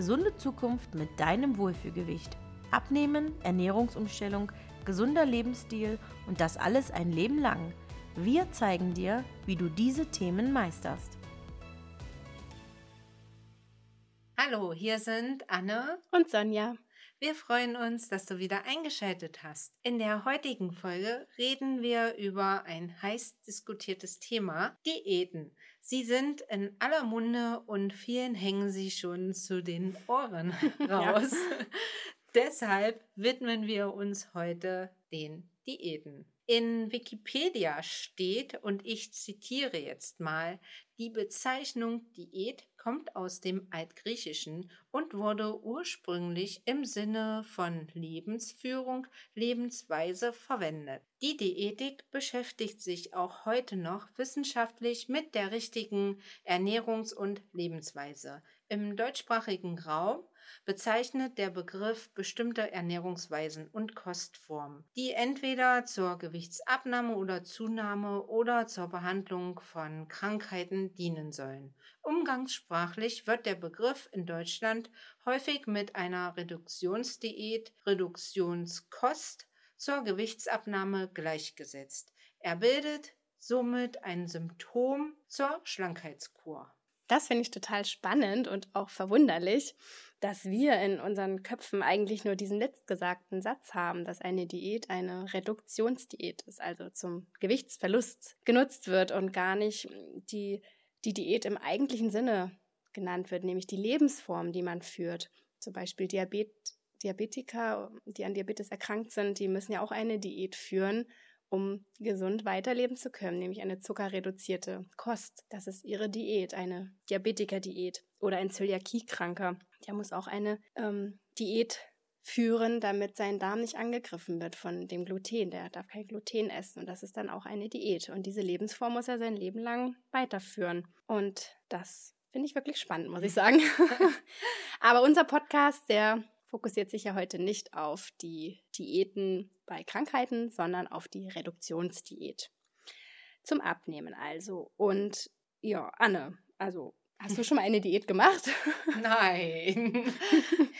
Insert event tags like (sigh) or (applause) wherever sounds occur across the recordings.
gesunde Zukunft mit deinem Wohlfühlgewicht. Abnehmen, Ernährungsumstellung, gesunder Lebensstil und das alles ein Leben lang. Wir zeigen dir, wie du diese Themen meisterst. Hallo, hier sind Anne und Sonja. Wir freuen uns, dass du wieder eingeschaltet hast. In der heutigen Folge reden wir über ein heiß diskutiertes Thema, Diäten. Sie sind in aller Munde und vielen hängen sie schon zu den Ohren (laughs) raus. (laughs) Deshalb widmen wir uns heute den Diäten. In Wikipedia steht, und ich zitiere jetzt mal, die Bezeichnung Diät kommt aus dem Altgriechischen und wurde ursprünglich im Sinne von Lebensführung, Lebensweise verwendet. Die Diätik beschäftigt sich auch heute noch wissenschaftlich mit der richtigen Ernährungs- und Lebensweise. Im deutschsprachigen Raum bezeichnet der Begriff bestimmte Ernährungsweisen und Kostformen, die entweder zur Gewichtsabnahme oder Zunahme oder zur Behandlung von Krankheiten dienen sollen. Umgangssprachlich wird der Begriff in Deutschland häufig mit einer Reduktionsdiät, Reduktionskost zur Gewichtsabnahme gleichgesetzt. Er bildet somit ein Symptom zur Schlankheitskur. Das finde ich total spannend und auch verwunderlich, dass wir in unseren Köpfen eigentlich nur diesen letztgesagten Satz haben, dass eine Diät eine Reduktionsdiät ist, also zum Gewichtsverlust genutzt wird und gar nicht die, die Diät im eigentlichen Sinne genannt wird, nämlich die Lebensform, die man führt. Zum Beispiel Diabet, Diabetiker, die an Diabetes erkrankt sind, die müssen ja auch eine Diät führen um gesund weiterleben zu können, nämlich eine zuckerreduzierte Kost. Das ist ihre Diät, eine Diabetiker-Diät oder ein Zöliakiekranker. Der muss auch eine ähm, Diät führen, damit sein Darm nicht angegriffen wird von dem Gluten. Der darf kein Gluten essen und das ist dann auch eine Diät. Und diese Lebensform muss er sein Leben lang weiterführen. Und das finde ich wirklich spannend, muss ich (laughs) sagen. (laughs) Aber unser Podcast, der fokussiert sich ja heute nicht auf die Diäten bei Krankheiten, sondern auf die Reduktionsdiät. Zum Abnehmen also. Und ja, Anne, also hast du schon mal eine Diät gemacht? (laughs) Nein.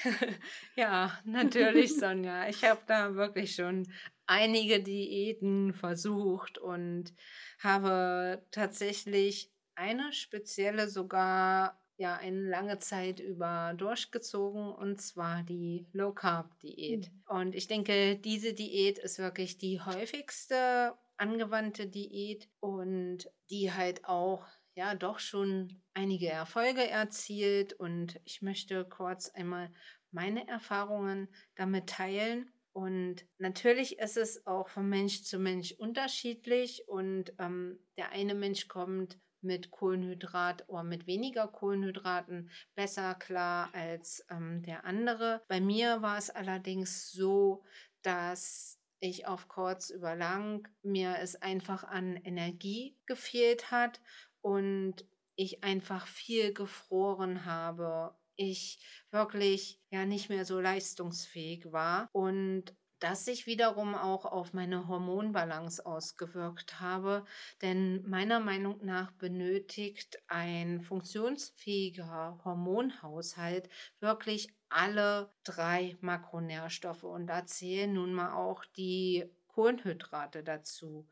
(laughs) ja, natürlich, Sonja. Ich habe da wirklich schon einige Diäten versucht und habe tatsächlich eine spezielle sogar ja eine lange Zeit über durchgezogen und zwar die Low Carb Diät. Mhm. Und ich denke, diese Diät ist wirklich die häufigste angewandte Diät und die halt auch ja doch schon einige Erfolge erzielt und ich möchte kurz einmal meine Erfahrungen damit teilen. Und natürlich ist es auch von Mensch zu Mensch unterschiedlich und ähm, der eine Mensch kommt mit Kohlenhydrat oder mit weniger Kohlenhydraten besser klar als ähm, der andere. Bei mir war es allerdings so, dass ich auf kurz über lang mir es einfach an Energie gefehlt hat und ich einfach viel gefroren habe. Ich wirklich ja nicht mehr so leistungsfähig war und das sich wiederum auch auf meine Hormonbalance ausgewirkt habe. Denn meiner Meinung nach benötigt ein funktionsfähiger Hormonhaushalt wirklich alle drei Makronährstoffe. Und da zählen nun mal auch die Kohlenhydrate dazu.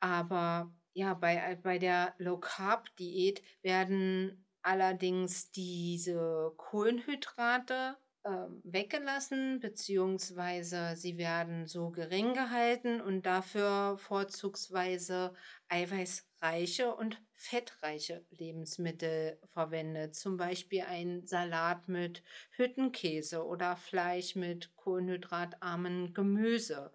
Aber ja, bei, bei der Low Carb Diät werden allerdings diese Kohlenhydrate weggelassen, beziehungsweise sie werden so gering gehalten und dafür vorzugsweise eiweißreiche und fettreiche Lebensmittel verwendet. Zum Beispiel ein Salat mit Hüttenkäse oder Fleisch mit kohlenhydratarmen Gemüse.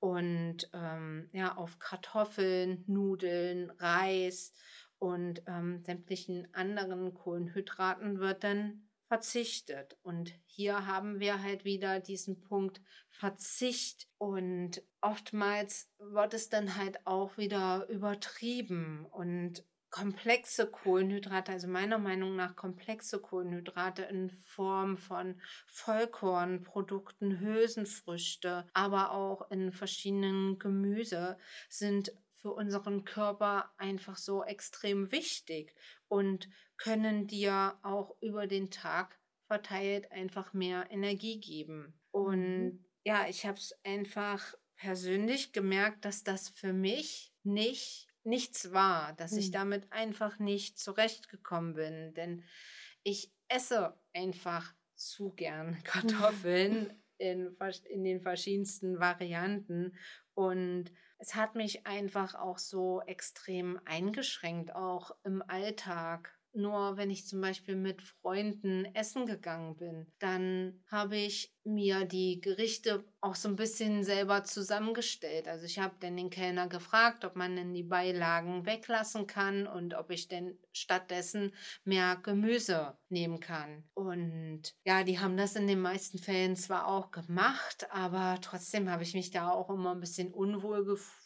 Und ähm, ja, auf Kartoffeln, Nudeln, Reis und ähm, sämtlichen anderen Kohlenhydraten wird dann verzichtet. Und hier haben wir halt wieder diesen Punkt Verzicht. Und oftmals wird es dann halt auch wieder übertrieben und komplexe Kohlenhydrate, also meiner Meinung nach komplexe Kohlenhydrate in Form von Vollkornprodukten, Hülsenfrüchte, aber auch in verschiedenen Gemüse sind für unseren Körper einfach so extrem wichtig und können dir auch über den Tag verteilt einfach mehr Energie geben. Und mhm. ja, ich habe es einfach persönlich gemerkt, dass das für mich nicht nichts war, dass mhm. ich damit einfach nicht zurechtgekommen bin, denn ich esse einfach zu gern (laughs) Kartoffeln (laughs) in, in den verschiedensten Varianten und es hat mich einfach auch so extrem eingeschränkt, auch im Alltag. Nur wenn ich zum Beispiel mit Freunden essen gegangen bin, dann habe ich mir die Gerichte auch so ein bisschen selber zusammengestellt. Also ich habe dann den Kellner gefragt, ob man denn die Beilagen weglassen kann und ob ich denn stattdessen mehr Gemüse nehmen kann. Und ja, die haben das in den meisten Fällen zwar auch gemacht, aber trotzdem habe ich mich da auch immer ein bisschen unwohl gefühlt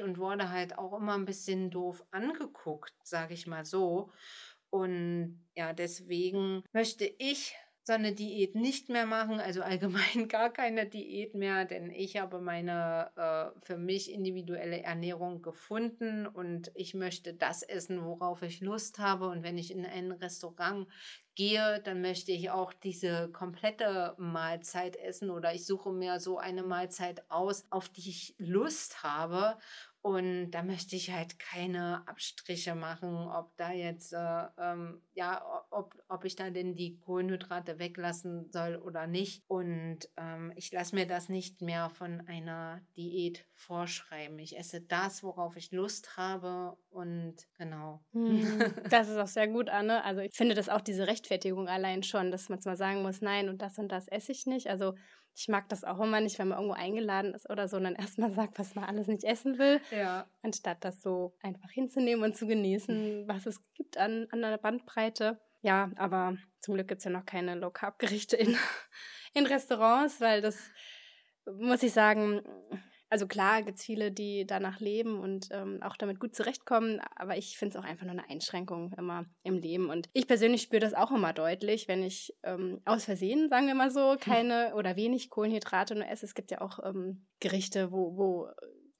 und wurde halt auch immer ein bisschen doof angeguckt, sage ich mal so. Und ja, deswegen möchte ich so eine Diät nicht mehr machen, also allgemein (laughs) gar keine Diät mehr, denn ich habe meine äh, für mich individuelle Ernährung gefunden und ich möchte das essen, worauf ich Lust habe. Und wenn ich in ein Restaurant gehe, dann möchte ich auch diese komplette Mahlzeit essen oder ich suche mir so eine Mahlzeit aus, auf die ich Lust habe. Und da möchte ich halt keine Abstriche machen, ob da jetzt, äh, ähm, ja, ob, ob ich da denn die Kohlenhydrate weglassen soll oder nicht. Und ähm, ich lasse mir das nicht mehr von einer Diät vorschreiben. Ich esse das, worauf ich Lust habe und genau. Hm, (laughs) das ist auch sehr gut, Anne. Also ich finde das auch diese Rechtfertigung allein schon, dass man zwar sagen muss, nein und das und das esse ich nicht. Also ich mag das auch immer nicht, wenn man irgendwo eingeladen ist oder so und dann (laughs) erstmal sagt, was man alles nicht essen will. Ja. Anstatt das so einfach hinzunehmen und zu genießen, (laughs) was es gibt an, an der Bandbreite. Ja, aber zum Glück gibt es ja noch keine Low-Carb-Gerichte in, (laughs) in Restaurants, weil das, muss ich sagen, also klar gibt es viele, die danach leben und ähm, auch damit gut zurechtkommen, aber ich finde es auch einfach nur eine Einschränkung immer im Leben. Und ich persönlich spüre das auch immer deutlich, wenn ich ähm, aus Versehen, sagen wir mal so, (laughs) keine oder wenig Kohlenhydrate nur esse. Es gibt ja auch ähm, Gerichte, wo, wo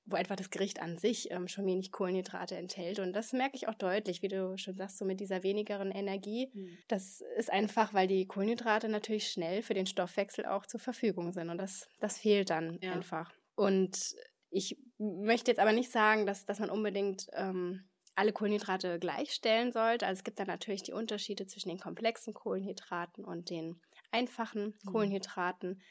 wo einfach das Gericht an sich ähm, schon wenig Kohlenhydrate enthält. Und das merke ich auch deutlich, wie du schon sagst, so mit dieser wenigeren Energie. Mhm. Das ist einfach, weil die Kohlenhydrate natürlich schnell für den Stoffwechsel auch zur Verfügung sind. Und das, das fehlt dann ja. einfach. Und ich möchte jetzt aber nicht sagen, dass, dass man unbedingt ähm, alle Kohlenhydrate gleichstellen sollte. Also es gibt da natürlich die Unterschiede zwischen den komplexen Kohlenhydraten und den einfachen mhm. Kohlenhydraten.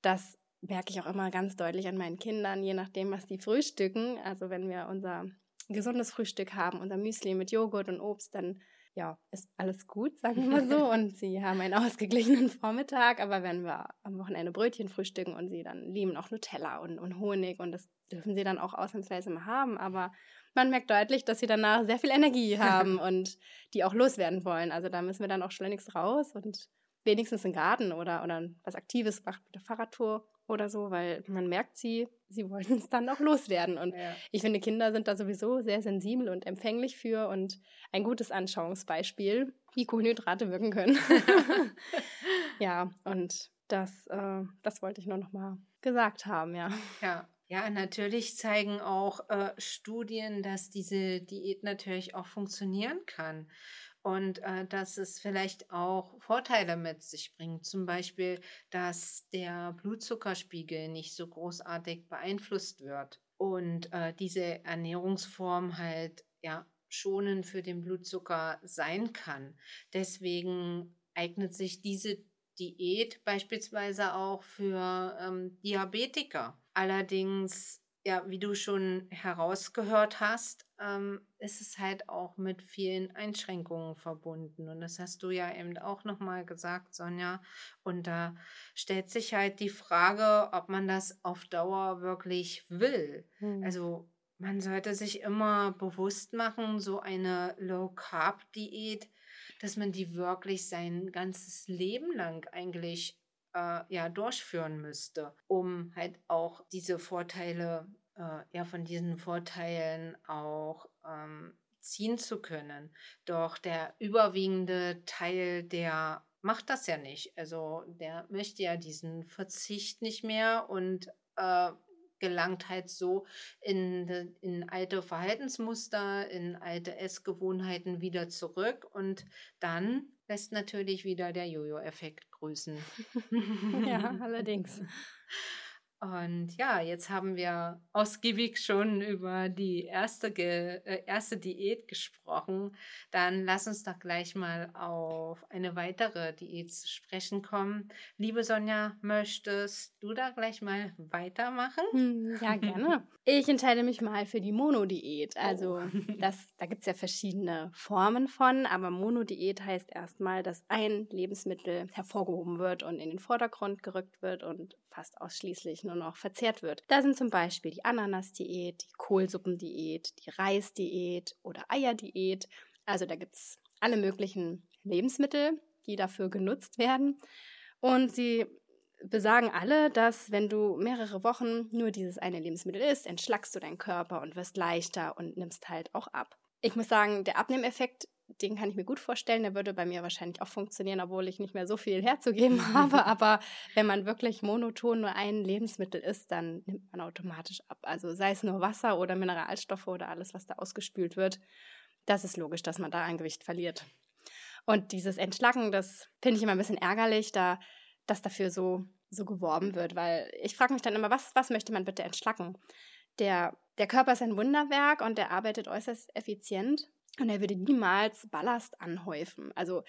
Das merke ich auch immer ganz deutlich an meinen Kindern, je nachdem, was die frühstücken. Also wenn wir unser gesundes Frühstück haben, unser Müsli mit Joghurt und Obst, dann ja, ist alles gut, sagen wir mal so. (laughs) Und sie haben einen ausgeglichenen Vormittag. Aber wenn wir am Wochenende Brötchen frühstücken und sie dann lieben auch Nutella und, und Honig und das dürfen sie dann auch ausnahmsweise mal haben. Aber man merkt deutlich, dass sie danach sehr viel Energie (laughs) haben und die auch loswerden wollen. Also da müssen wir dann auch schleunigst raus und wenigstens einen Garten oder, oder was Aktives macht mit der Fahrradtour oder so, weil man merkt sie, sie (laughs) wollten es dann auch loswerden. Und ja. ich finde, Kinder sind da sowieso sehr sensibel und empfänglich für und ein gutes Anschauungsbeispiel, wie Kohlenhydrate wirken können. (laughs) ja, und das, äh, das wollte ich nur noch mal gesagt haben, ja. Ja. Ja, natürlich zeigen auch äh, Studien, dass diese Diät natürlich auch funktionieren kann und äh, dass es vielleicht auch Vorteile mit sich bringt. Zum Beispiel, dass der Blutzuckerspiegel nicht so großartig beeinflusst wird und äh, diese Ernährungsform halt ja schonend für den Blutzucker sein kann. Deswegen eignet sich diese Diät beispielsweise auch für ähm, Diabetiker. Allerdings ja, wie du schon herausgehört hast, ähm, ist es halt auch mit vielen Einschränkungen verbunden. Und das hast du ja eben auch nochmal gesagt, Sonja. Und da stellt sich halt die Frage, ob man das auf Dauer wirklich will. Hm. Also man sollte sich immer bewusst machen, so eine Low-Carb-Diät, dass man die wirklich sein ganzes Leben lang eigentlich äh, ja durchführen müsste, um halt auch diese Vorteile, äh, ja, von diesen Vorteilen auch ähm, ziehen zu können. Doch der überwiegende Teil, der macht das ja nicht. Also der möchte ja diesen Verzicht nicht mehr und äh, gelangt halt so in, in alte Verhaltensmuster, in alte Essgewohnheiten wieder zurück und dann lässt natürlich wieder der Jojo-Effekt grüßen. (laughs) ja, (laughs) allerdings. Und ja, jetzt haben wir ausgiebig schon über die erste, Ge äh, erste Diät gesprochen. Dann lass uns doch gleich mal auf eine weitere Diät zu sprechen kommen. Liebe Sonja, möchtest du da gleich mal weitermachen? Hm, ja, gerne. (laughs) Ich entscheide mich mal für die Monodiät. Also oh. (laughs) das, da gibt es ja verschiedene Formen von, aber Monodiät heißt erstmal, dass ein Lebensmittel hervorgehoben wird und in den Vordergrund gerückt wird und fast ausschließlich nur noch verzehrt wird. Da sind zum Beispiel die Ananas-Diät, die Kohlsuppendiät, die Reisdiät oder Eierdiät. Also da gibt es alle möglichen Lebensmittel, die dafür genutzt werden. Und sie besagen alle, dass wenn du mehrere Wochen nur dieses eine Lebensmittel isst, entschlackst du deinen Körper und wirst leichter und nimmst halt auch ab. Ich muss sagen, der Abnehmeffekt den kann ich mir gut vorstellen. Der würde bei mir wahrscheinlich auch funktionieren, obwohl ich nicht mehr so viel herzugeben (laughs) habe. Aber wenn man wirklich monoton nur ein Lebensmittel isst, dann nimmt man automatisch ab. Also sei es nur Wasser oder Mineralstoffe oder alles, was da ausgespült wird. Das ist logisch, dass man da ein Gewicht verliert. Und dieses Entschlacken, das finde ich immer ein bisschen ärgerlich, da dass dafür so, so geworben wird, weil ich frage mich dann immer, was, was möchte man bitte entschlacken? Der, der Körper ist ein Wunderwerk und der arbeitet äußerst effizient. Und er würde niemals Ballast anhäufen. Also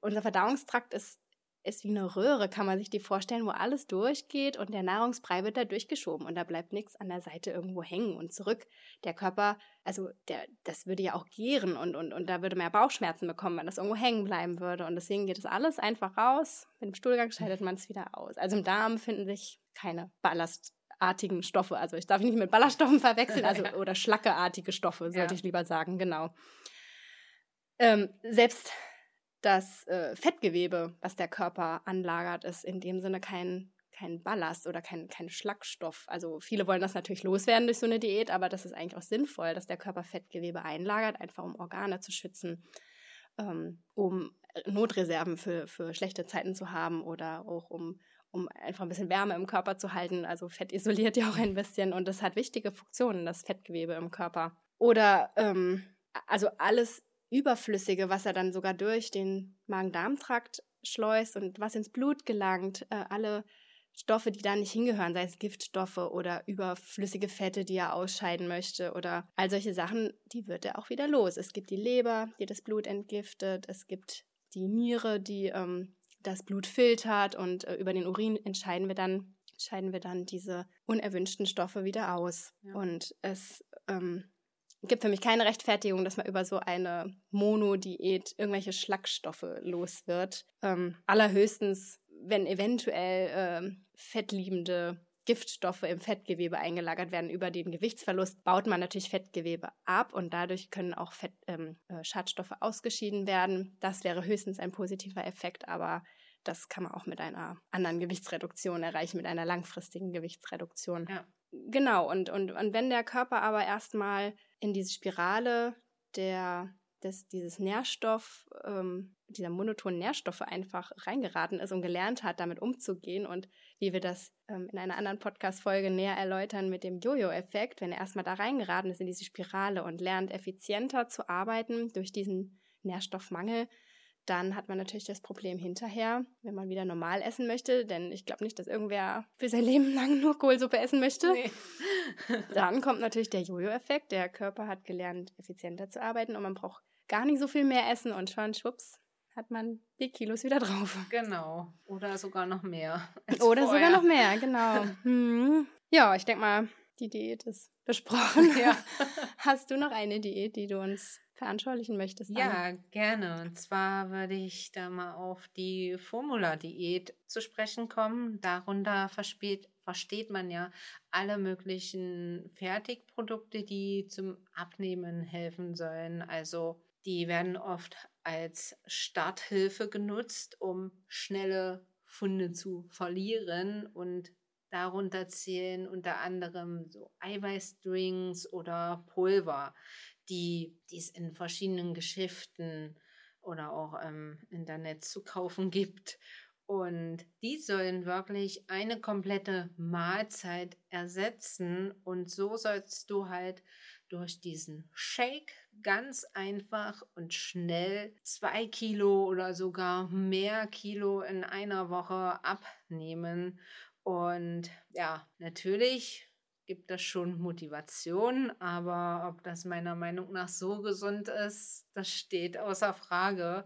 unser Verdauungstrakt ist, ist wie eine Röhre, kann man sich die vorstellen, wo alles durchgeht und der Nahrungsbrei wird da durchgeschoben und da bleibt nichts an der Seite irgendwo hängen und zurück. Der Körper, also der, das würde ja auch gären und, und, und da würde man ja Bauchschmerzen bekommen, wenn das irgendwo hängen bleiben würde. Und deswegen geht das alles einfach raus. Mit dem Stuhlgang scheidet man es wieder aus. Also im Darm finden sich keine Ballast artigen Stoffe. Also ich darf nicht mit Ballaststoffen verwechseln, also (laughs) oder schlackeartige Stoffe, sollte ja. ich lieber sagen, genau. Ähm, selbst das äh, Fettgewebe, was der Körper anlagert, ist in dem Sinne kein, kein Ballast oder kein, kein Schlagstoff. Also viele wollen das natürlich loswerden durch so eine Diät, aber das ist eigentlich auch sinnvoll, dass der Körper Fettgewebe einlagert, einfach um Organe zu schützen, ähm, um Notreserven für, für schlechte Zeiten zu haben oder auch um um einfach ein bisschen Wärme im Körper zu halten. Also Fett isoliert (laughs) ja auch ein bisschen und das hat wichtige Funktionen, das Fettgewebe im Körper. Oder ähm, also alles Überflüssige, was er dann sogar durch den Magen-Darm-Trakt schleust und was ins Blut gelangt, äh, alle Stoffe, die da nicht hingehören, sei es Giftstoffe oder überflüssige Fette, die er ausscheiden möchte oder all solche Sachen, die wird er auch wieder los. Es gibt die Leber, die das Blut entgiftet, es gibt die Niere, die ähm, das Blut filtert und äh, über den Urin entscheiden wir dann, scheiden wir dann diese unerwünschten Stoffe wieder aus. Ja. Und es ähm, gibt für mich keine Rechtfertigung, dass man über so eine Monodiät irgendwelche Schlagstoffe los wird. Ähm, allerhöchstens, wenn eventuell ähm, fettliebende Giftstoffe im Fettgewebe eingelagert werden über den Gewichtsverlust, baut man natürlich Fettgewebe ab und dadurch können auch Fett, ähm, äh, Schadstoffe ausgeschieden werden. Das wäre höchstens ein positiver Effekt, aber das kann man auch mit einer anderen Gewichtsreduktion erreichen, mit einer langfristigen Gewichtsreduktion. Ja. Genau, und, und, und wenn der Körper aber erstmal in diese Spirale der, des, dieses Nährstoff, ähm, dieser monotonen Nährstoffe einfach reingeraten ist und gelernt hat, damit umzugehen und wie wir das ähm, in einer anderen Podcast-Folge näher erläutern mit dem Jojo-Effekt, wenn er erstmal da reingeraten ist in diese Spirale und lernt effizienter zu arbeiten durch diesen Nährstoffmangel, dann hat man natürlich das Problem hinterher, wenn man wieder normal essen möchte, denn ich glaube nicht, dass irgendwer für sein Leben (laughs) lang nur Kohlsuppe essen möchte. Nee. dann kommt natürlich der Jojo-Effekt. Der Körper hat gelernt, effizienter zu arbeiten und man braucht gar nicht so viel mehr essen und schon, schwupps, hat man die Kilos wieder drauf. Genau. Oder sogar noch mehr. Oder vorher. sogar noch mehr, genau. (laughs) Hm. Ja, ich denke mal, die Diät ist besprochen. Ja. (laughs) Hast du noch eine Diät, die du uns veranschaulichen möchtest. Ja, gerne. Und zwar würde ich da mal auf die Formula-Diät zu sprechen kommen. Darunter versteht, versteht man ja alle möglichen Fertigprodukte, die zum Abnehmen helfen sollen. Also die werden oft als Starthilfe genutzt, um schnelle Funde zu verlieren und darunter zählen unter anderem so Eiweißdrinks oder Pulver die, die es in verschiedenen Geschäften oder auch im Internet zu kaufen gibt. Und die sollen wirklich eine komplette Mahlzeit ersetzen. Und so sollst du halt durch diesen Shake ganz einfach und schnell zwei Kilo oder sogar mehr Kilo in einer Woche abnehmen. Und ja, natürlich gibt das schon Motivation, aber ob das meiner Meinung nach so gesund ist, das steht außer Frage.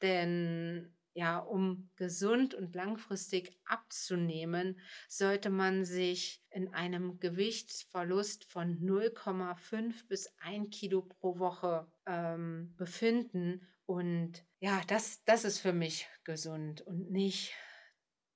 Denn ja, um gesund und langfristig abzunehmen, sollte man sich in einem Gewichtsverlust von 0,5 bis 1 Kilo pro Woche ähm, befinden. Und ja, das, das ist für mich gesund und nicht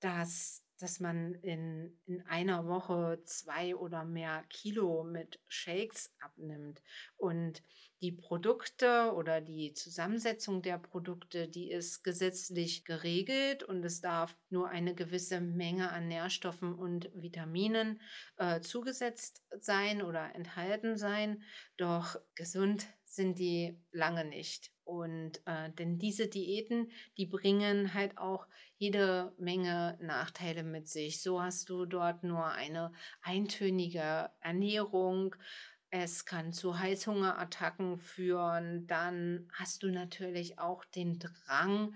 das dass man in, in einer Woche zwei oder mehr Kilo mit Shakes abnimmt. Und die Produkte oder die Zusammensetzung der Produkte, die ist gesetzlich geregelt und es darf nur eine gewisse Menge an Nährstoffen und Vitaminen äh, zugesetzt sein oder enthalten sein. Doch gesund sind die lange nicht. Und äh, denn diese Diäten, die bringen halt auch jede Menge Nachteile mit sich. So hast du dort nur eine eintönige Ernährung. Es kann zu Heißhungerattacken führen. Dann hast du natürlich auch den Drang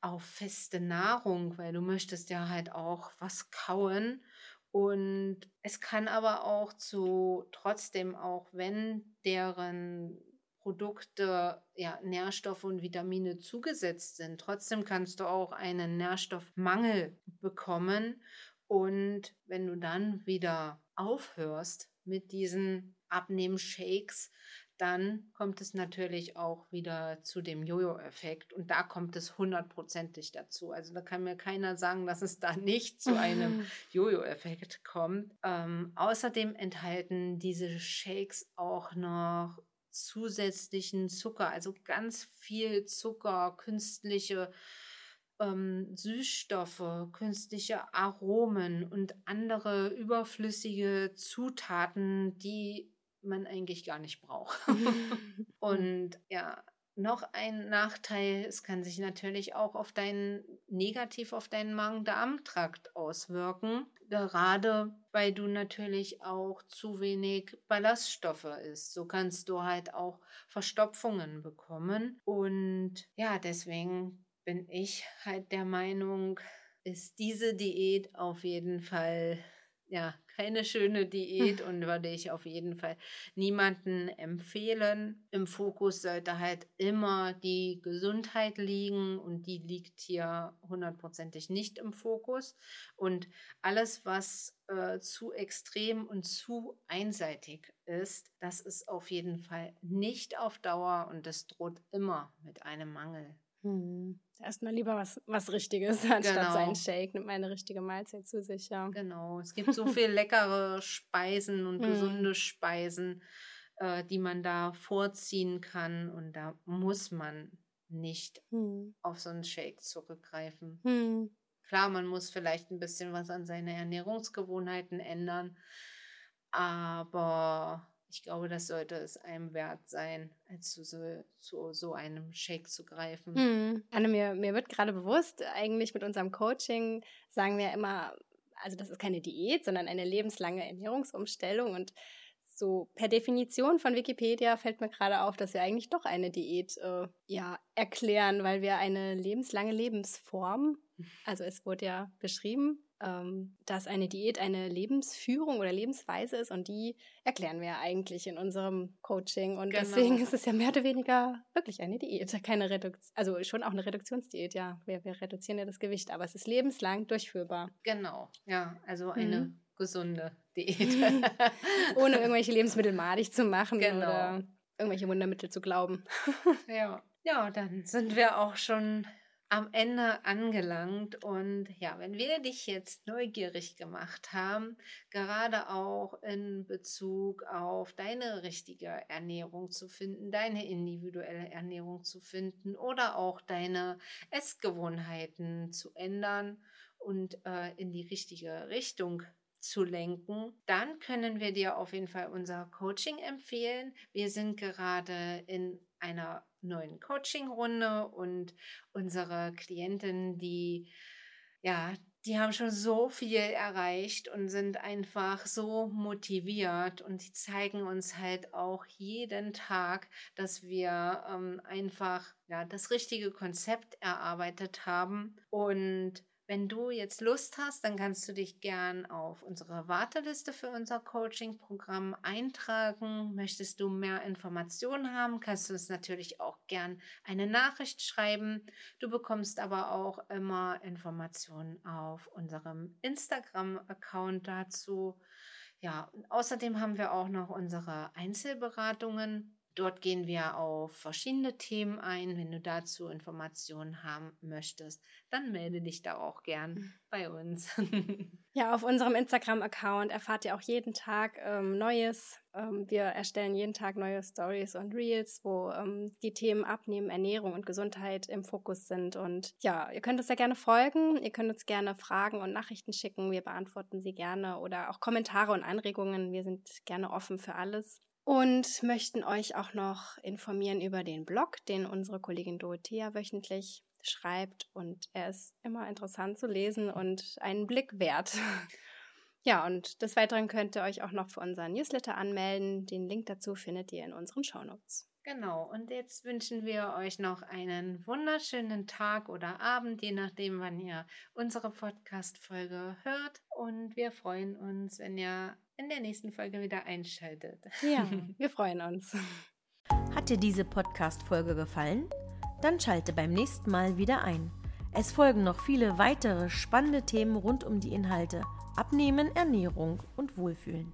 auf feste Nahrung, weil du möchtest ja halt auch was kauen. Und es kann aber auch zu, trotzdem auch wenn deren Produkte, ja, Nährstoffe und Vitamine zugesetzt sind. Trotzdem kannst du auch einen Nährstoffmangel bekommen. Und wenn du dann wieder aufhörst mit diesen Abnehmshakes, dann kommt es natürlich auch wieder zu dem Jojo-Effekt und da kommt es hundertprozentig dazu. Also da kann mir keiner sagen, dass es da nicht zu einem (laughs) Jojo-Effekt kommt. Ähm, außerdem enthalten diese Shakes auch noch zusätzlichen Zucker, also ganz viel Zucker, künstliche ähm, Süßstoffe, künstliche Aromen und andere überflüssige Zutaten, die man eigentlich gar nicht braucht. (laughs) und ja, noch ein Nachteil, es kann sich natürlich auch auf deinen, negativ auf deinen Magen-Darm-Trakt auswirken. Gerade weil du natürlich auch zu wenig Ballaststoffe isst. So kannst du halt auch Verstopfungen bekommen. Und ja, deswegen bin ich halt der Meinung, ist diese Diät auf jeden Fall ja, keine schöne Diät und (laughs) würde ich auf jeden Fall niemanden empfehlen. Im Fokus sollte halt immer die Gesundheit liegen und die liegt hier hundertprozentig nicht im Fokus. Und alles, was äh, zu extrem und zu einseitig ist, das ist auf jeden Fall nicht auf Dauer und das droht immer mit einem Mangel. Hm. Erstmal lieber was, was Richtiges, (laughs) anstatt genau. seinen Shake. Nimmt meine richtige Mahlzeit zu sich, ja. Genau. Es gibt so viele (laughs) leckere Speisen und hm. gesunde Speisen, äh, die man da vorziehen kann. Und da muss man nicht hm. auf so einen Shake zurückgreifen. Hm. Klar, man muss vielleicht ein bisschen was an seine Ernährungsgewohnheiten ändern. Aber ich glaube, das sollte es einem wert sein, zu so, zu so einem Shake zu greifen. Mhm. Anne, mir, mir wird gerade bewusst, eigentlich mit unserem Coaching sagen wir immer, also das ist keine Diät, sondern eine lebenslange Ernährungsumstellung und so per Definition von Wikipedia fällt mir gerade auf, dass wir eigentlich doch eine Diät äh, ja, erklären, weil wir eine lebenslange Lebensform, (laughs) also es wurde ja beschrieben, ähm, dass eine Diät eine Lebensführung oder Lebensweise ist und die erklären wir ja eigentlich in unserem Coaching und genau. deswegen ist es ja mehr oder weniger wirklich eine Diät, keine Reduktion, also schon auch eine Reduktionsdiät, ja, wir, wir reduzieren ja das Gewicht, aber es ist lebenslang durchführbar. Genau, ja, also eine mhm. gesunde Diät. (laughs) Ohne irgendwelche Lebensmittel madig zu machen genau. oder irgendwelche Wundermittel zu glauben. ja. Ja, dann sind wir auch schon am Ende angelangt. Und ja, wenn wir dich jetzt neugierig gemacht haben, gerade auch in Bezug auf deine richtige Ernährung zu finden, deine individuelle Ernährung zu finden oder auch deine Essgewohnheiten zu ändern und äh, in die richtige Richtung zu lenken, dann können wir dir auf jeden Fall unser Coaching empfehlen. Wir sind gerade in einer neuen Coaching-Runde und unsere Klientin, die ja die haben schon so viel erreicht und sind einfach so motiviert und die zeigen uns halt auch jeden Tag, dass wir ähm, einfach ja das richtige Konzept erarbeitet haben und wenn du jetzt Lust hast, dann kannst du dich gern auf unsere Warteliste für unser Coaching-Programm eintragen. Möchtest du mehr Informationen haben, kannst du uns natürlich auch gern eine Nachricht schreiben. Du bekommst aber auch immer Informationen auf unserem Instagram-Account dazu. Ja, außerdem haben wir auch noch unsere Einzelberatungen Dort gehen wir auf verschiedene Themen ein. Wenn du dazu Informationen haben möchtest, dann melde dich da auch gern mhm. bei uns. (laughs) ja, auf unserem Instagram-Account erfahrt ihr auch jeden Tag ähm, Neues. Ähm, wir erstellen jeden Tag neue Stories und Reels, wo ähm, die Themen Abnehmen, Ernährung und Gesundheit im Fokus sind. Und ja, ihr könnt uns ja gerne folgen. Ihr könnt uns gerne Fragen und Nachrichten schicken. Wir beantworten sie gerne oder auch Kommentare und Anregungen. Wir sind gerne offen für alles und möchten euch auch noch informieren über den Blog, den unsere Kollegin Dorothea wöchentlich schreibt und er ist immer interessant zu lesen und einen Blick wert. (laughs) Ja, und des Weiteren könnt ihr euch auch noch für unseren Newsletter anmelden. Den Link dazu findet ihr in unseren Shownotes. Genau, und jetzt wünschen wir euch noch einen wunderschönen Tag oder Abend, je nachdem, wann ihr unsere Podcast-Folge hört. Und wir freuen uns, wenn ihr in der nächsten Folge wieder einschaltet. Ja, (laughs) wir freuen uns. Hat dir diese Podcast-Folge gefallen? Dann schalte beim nächsten Mal wieder ein. Es folgen noch viele weitere spannende Themen rund um die Inhalte Abnehmen, Ernährung und Wohlfühlen.